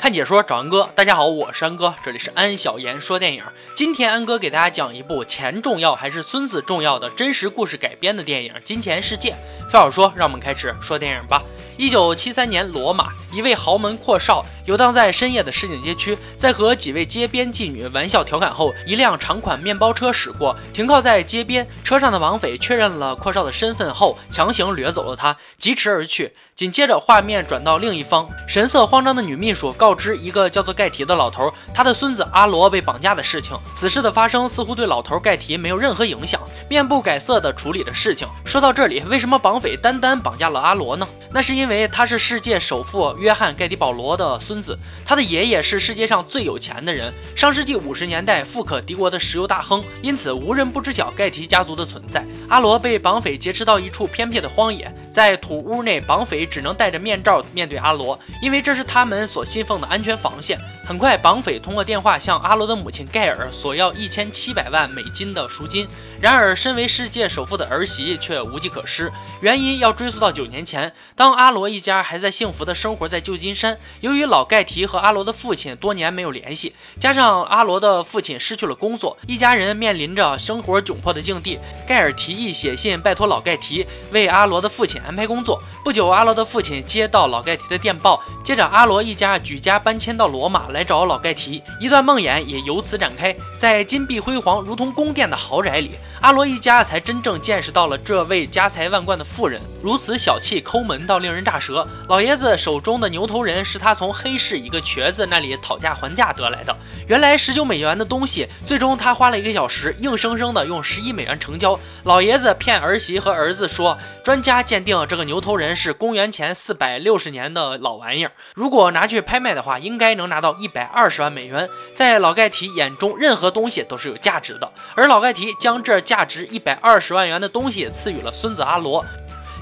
看解说找安哥，大家好，我是安哥，这里是安小言说电影。今天安哥给大家讲一部钱重要还是孙子重要的真实故事改编的电影《金钱世界》。废话少说，让我们开始说电影吧。一九七三年，罗马，一位豪门阔少游荡在深夜的市井街区，在和几位街边妓女玩笑调侃后，一辆长款面包车驶过，停靠在街边。车上的绑匪确认了阔少的身份后，强行掠走了他，疾驰而去。紧接着，画面转到另一方，神色慌张的女秘书告知一个叫做盖提的老头，他的孙子阿罗被绑架的事情。此事的发生似乎对老头盖提没有任何影响，面不改色的处理着事情。说到这里，为什么绑匪单单绑架了阿罗呢？那是因为为他是世界首富约翰盖迪保罗的孙子，他的爷爷是世界上最有钱的人，上世纪五十年代富可敌国的石油大亨，因此无人不知晓盖提家族的存在。阿罗被绑匪劫持到一处偏僻的荒野，在土屋内，绑匪。只能戴着面罩面对阿罗，因为这是他们所信奉的安全防线。很快，绑匪通过电话向阿罗的母亲盖尔索要一千七百万美金的赎金。然而，身为世界首富的儿媳却无计可施。原因要追溯到九年前，当阿罗一家还在幸福的生活在旧金山。由于老盖提和阿罗的父亲多年没有联系，加上阿罗的父亲失去了工作，一家人面临着生活窘迫的境地。盖尔提议写信拜托老盖提为阿罗的父亲安排工作。不久，阿罗的父亲接到老盖提的电报，接着阿罗一家举家搬迁到罗马来。来找老盖提，一段梦魇也由此展开。在金碧辉煌、如同宫殿的豪宅里，阿罗一家才真正见识到了这位家财万贯的富人如此小气、抠门到令人咋舌。老爷子手中的牛头人是他从黑市一个瘸子那里讨价还价得来的。原来十九美元的东西，最终他花了一个小时，硬生生的用十一美元成交。老爷子骗儿媳和儿子说，专家鉴定这个牛头人是公元前四百六十年的老玩意儿，如果拿去拍卖的话，应该能拿到一。百二十万美元，在老盖提眼中，任何东西都是有价值的。而老盖提将这价值一百二十万元的东西赐予了孙子阿罗。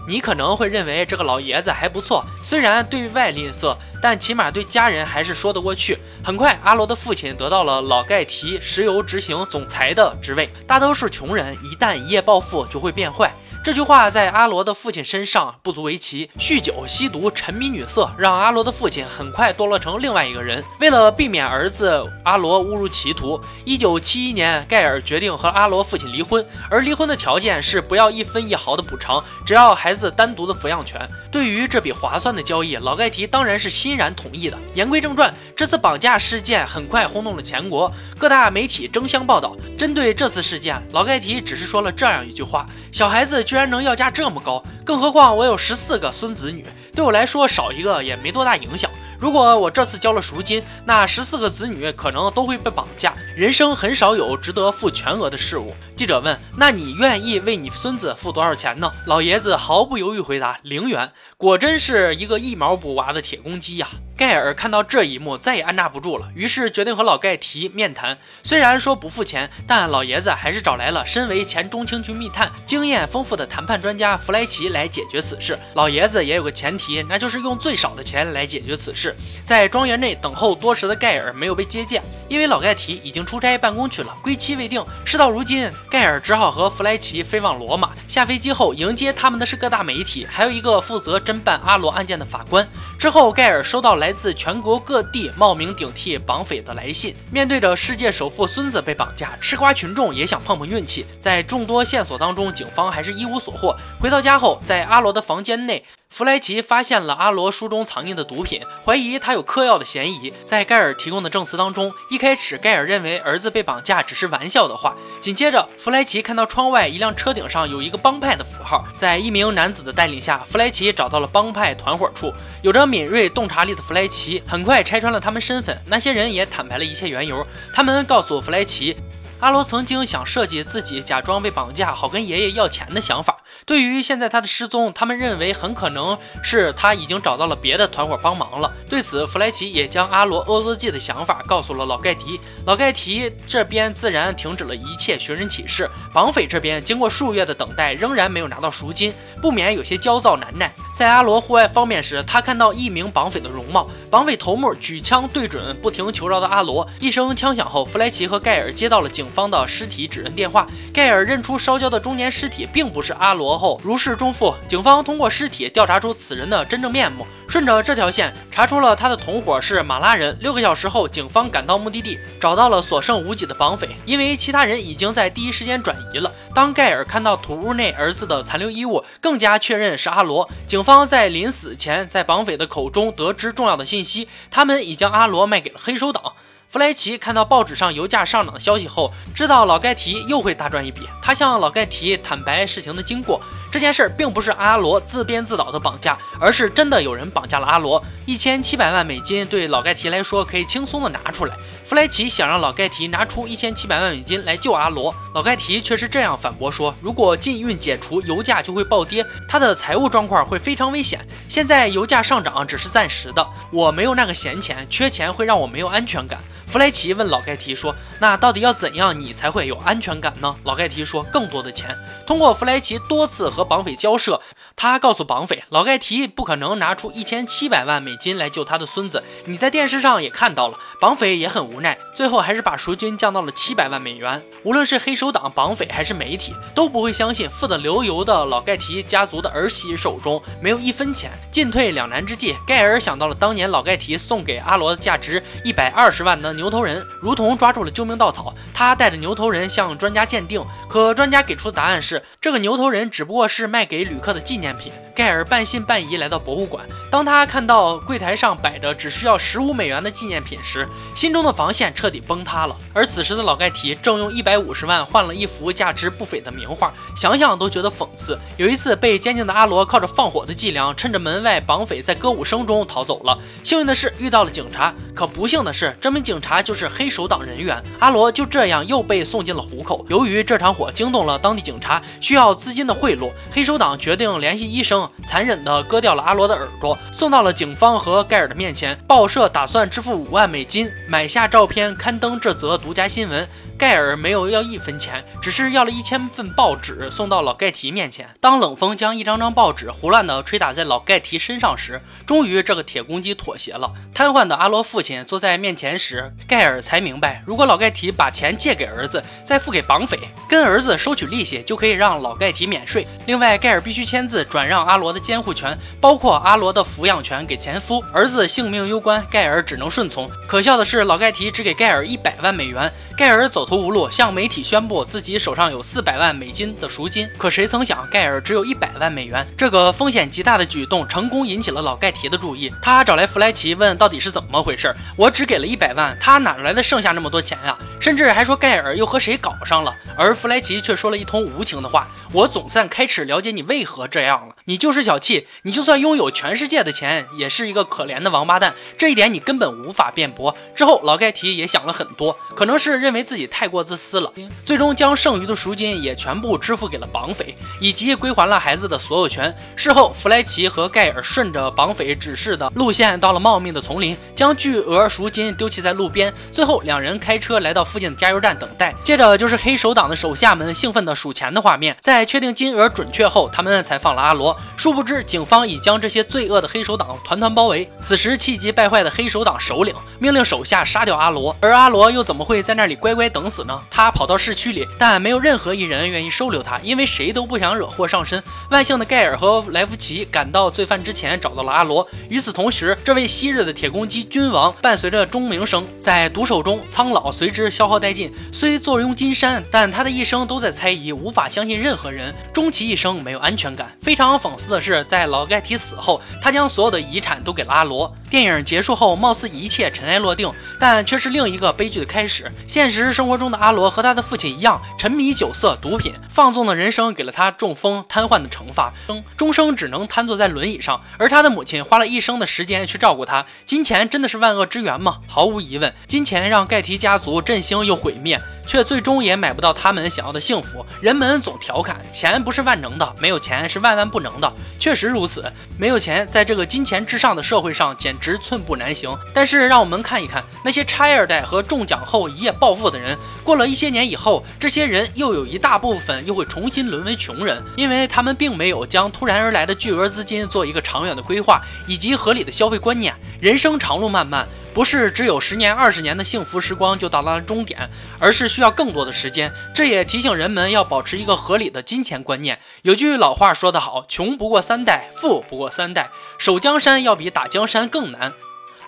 你可能会认为这个老爷子还不错，虽然对外吝啬，但起码对家人还是说得过去。很快，阿罗的父亲得到了老盖提石油执行总裁的职位。大多数穷人一旦一夜暴富，就会变坏。这句话在阿罗的父亲身上不足为奇，酗酒、吸毒、沉迷女色，让阿罗的父亲很快堕落成另外一个人。为了避免儿子阿罗误入歧途，一九七一年，盖尔决定和阿罗父亲离婚，而离婚的条件是不要一分一毫的补偿，只要孩子单独的抚养权。对于这笔划算的交易，老盖提当然是欣然同意的。言归正传，这次绑架事件很快轰动了全国，各大媒体争相报道。针对这次事件，老盖提只是说了这样一句话：“小孩子居然能要价这么高，更何况我有十四个孙子女，对我来说少一个也没多大影响。如果我这次交了赎金，那十四个子女可能都会被绑架。人生很少有值得付全额的事物。”记者问：“那你愿意为你孙子付多少钱呢？”老爷子毫不犹豫回答：“零元。”果真是一个一毛不拔的铁公鸡呀！盖尔看到这一幕，再也按捺不住了，于是决定和老盖提面谈。虽然说不付钱，但老爷子还是找来了身为前中情局密探、经验丰富的谈判专家弗莱奇来解决此事。老爷子也有个前提，那就是用最少的钱来解决此事。在庄园内等候多时的盖尔没有被接见，因为老盖提已经出差办公去了，归期未定。事到如今，盖尔只好和弗莱奇飞往罗马。下飞机后，迎接他们的是各大媒体，还有一个负责。侦办阿罗案件的法官之后，盖尔收到来来自全国各地冒名顶替绑匪的来信。面对着世界首富孙子被绑架，吃瓜群众也想碰碰运气。在众多线索当中，警方还是一无所获。回到家后，在阿罗的房间内。弗莱奇发现了阿罗书中藏匿的毒品，怀疑他有嗑药的嫌疑。在盖尔提供的证词当中，一开始盖尔认为儿子被绑架只是玩笑的话。紧接着，弗莱奇看到窗外一辆车顶上有一个帮派的符号，在一名男子的带领下，弗莱奇找到了帮派团伙处。有着敏锐洞察力的弗莱奇很快拆穿了他们身份，那些人也坦白了一切缘由。他们告诉弗莱奇。阿罗曾经想设计自己假装被绑架，好跟爷爷要钱的想法。对于现在他的失踪，他们认为很可能是他已经找到了别的团伙帮忙了。对此，弗莱奇也将阿罗恶作剧的想法告诉了老盖提。老盖提这边自然停止了一切寻人启事。绑匪这边经过数月的等待，仍然没有拿到赎金，不免有些焦躁难耐。在阿罗户外方便时，他看到一名绑匪的容貌，绑匪头目举枪对准不停求饶的阿罗。一声枪响后，弗莱奇和盖尔接到了警。方的尸体指认电话，盖尔认出烧焦的中年尸体并不是阿罗后，如释重负。警方通过尸体调查出此人的真正面目。顺着这条线查出了他的同伙是马拉人。六个小时后，警方赶到目的地，找到了所剩无几的绑匪，因为其他人已经在第一时间转移了。当盖尔看到土屋内儿子的残留衣物，更加确认是阿罗。警方在临死前，在绑匪的口中得知重要的信息，他们已将阿罗卖给了黑手党。弗莱奇看到报纸上油价上涨的消息后，知道老盖提又会大赚一笔。他向老盖提坦白事情的经过。这件事并不是阿罗自编自导的绑架，而是真的有人绑架了阿罗。一千七百万美金对老盖提来说可以轻松的拿出来。弗莱奇想让老盖提拿出一千七百万美金来救阿罗，老盖提却是这样反驳说：“如果禁运解除，油价就会暴跌，他的财务状况会非常危险。现在油价上涨只是暂时的，我没有那个闲钱，缺钱会让我没有安全感。”弗莱奇问老盖提说：“那到底要怎样你才会有安全感呢？”老盖提说：“更多的钱。”通过弗莱奇多次和绑匪交涉，他告诉绑匪，老盖提不可能拿出一千七百万美金来救他的孙子。你在电视上也看到了，绑匪也很无奈，最后还是把赎金降到了七百万美元。无论是黑手党、绑匪还是媒体，都不会相信富得流油的老盖提家族的儿媳手中没有一分钱。进退两难之际，盖尔想到了当年老盖提送给阿罗的价值一百二十万的。牛头人如同抓住了救命稻草，他带着牛头人向专家鉴定，可专家给出的答案是，这个牛头人只不过是卖给旅客的纪念品。盖尔半信半疑来到博物馆，当他看到柜台上摆着只需要十五美元的纪念品时，心中的防线彻底崩塌了。而此时的老盖提正用一百五十万换了一幅价值不菲的名画，想想都觉得讽刺。有一次被监禁的阿罗靠着放火的伎俩，趁着门外绑匪在歌舞声中逃走了。幸运的是遇到了警察，可不幸的是这名警察就是黑手党人员。阿罗就这样又被送进了虎口。由于这场火惊动了当地警察，需要资金的贿赂，黑手党决定联系医生。残忍地割掉了阿罗的耳朵，送到了警方和盖尔的面前。报社打算支付五万美金买下照片，刊登这则独家新闻。盖尔没有要一分钱，只是要了一千份报纸送到老盖提面前。当冷风将一张张报纸胡乱地吹打在老盖提身上时，终于这个铁公鸡妥协了。瘫痪的阿罗父亲坐在面前时，盖尔才明白，如果老盖提把钱借给儿子，再付给绑匪，跟儿子收取利息，就可以让老盖提免税。另外，盖尔必须签字转让阿罗的监护权，包括阿罗的抚养权给前夫。儿子性命攸关，盖尔只能顺从。可笑的是，老盖提只给盖尔一百万美元，盖尔走。走投无路，向媒体宣布自己手上有四百万美金的赎金。可谁曾想，盖尔只有一百万美元。这个风险极大的举动，成功引起了老盖提的注意。他找来弗莱奇，问到底是怎么回事。我只给了一百万，他哪来的剩下那么多钱呀？甚至还说盖尔又和谁搞上了。而弗莱奇却说了一通无情的话：“我总算开始了解你为何这样了。你就是小气，你就算拥有全世界的钱，也是一个可怜的王八蛋。这一点你根本无法辩驳。”之后，老盖提也想了很多，可能是认为自己太。太过自私了，最终将剩余的赎金也全部支付给了绑匪，以及归还了孩子的所有权。事后，弗莱奇和盖尔顺着绑匪指示的路线到了茂密的丛林，将巨额赎金丢弃在路边。最后，两人开车来到附近的加油站等待。接着就是黑手党的手下们兴奋地数钱的画面。在确定金额准确后，他们才放了阿罗。殊不知，警方已将这些罪恶的黑手党团团包围。此时，气急败坏的黑手党首领命令手下杀掉阿罗，而阿罗又怎么会在那里乖乖等？死呢？他跑到市区里，但没有任何一人愿意收留他，因为谁都不想惹祸上身。万幸的盖尔和莱夫奇赶到罪犯之前，找到了阿罗。与此同时，这位昔日的铁公鸡君王，伴随着钟鸣声，在毒手中苍老随之消耗殆尽。虽坐拥金山，但他的一生都在猜疑，无法相信任何人，终其一生没有安全感。非常讽刺的是，在老盖提死后，他将所有的遗产都给了阿罗。电影结束后，貌似一切尘埃落定，但却是另一个悲剧的开始。现实生活。中的阿罗和他的父亲一样，沉迷酒色、毒品，放纵的人生给了他中风、瘫痪的惩罚，终终生只能瘫坐在轮椅上。而他的母亲花了一生的时间去照顾他。金钱真的是万恶之源吗？毫无疑问，金钱让盖提家族振兴又毁灭。却最终也买不到他们想要的幸福。人们总调侃，钱不是万能的，没有钱是万万不能的。确实如此，没有钱，在这个金钱至上的社会上，简直寸步难行。但是，让我们看一看那些拆二代和中奖后一夜暴富的人。过了一些年以后，这些人又有一大部分又会重新沦为穷人，因为他们并没有将突然而来的巨额资金做一个长远的规划以及合理的消费观念。人生长路漫漫，不是只有十年、二十年的幸福时光就到达了终点，而是需要更多的时间。这也提醒人们要保持一个合理的金钱观念。有句老话说得好：“穷不过三代，富不过三代。”守江山要比打江山更难。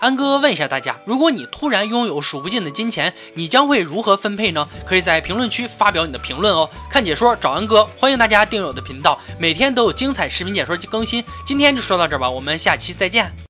安哥问一下大家：如果你突然拥有数不尽的金钱，你将会如何分配呢？可以在评论区发表你的评论哦。看解说找安哥，欢迎大家订阅我的频道，每天都有精彩视频解说及更新。今天就说到这儿吧，我们下期再见。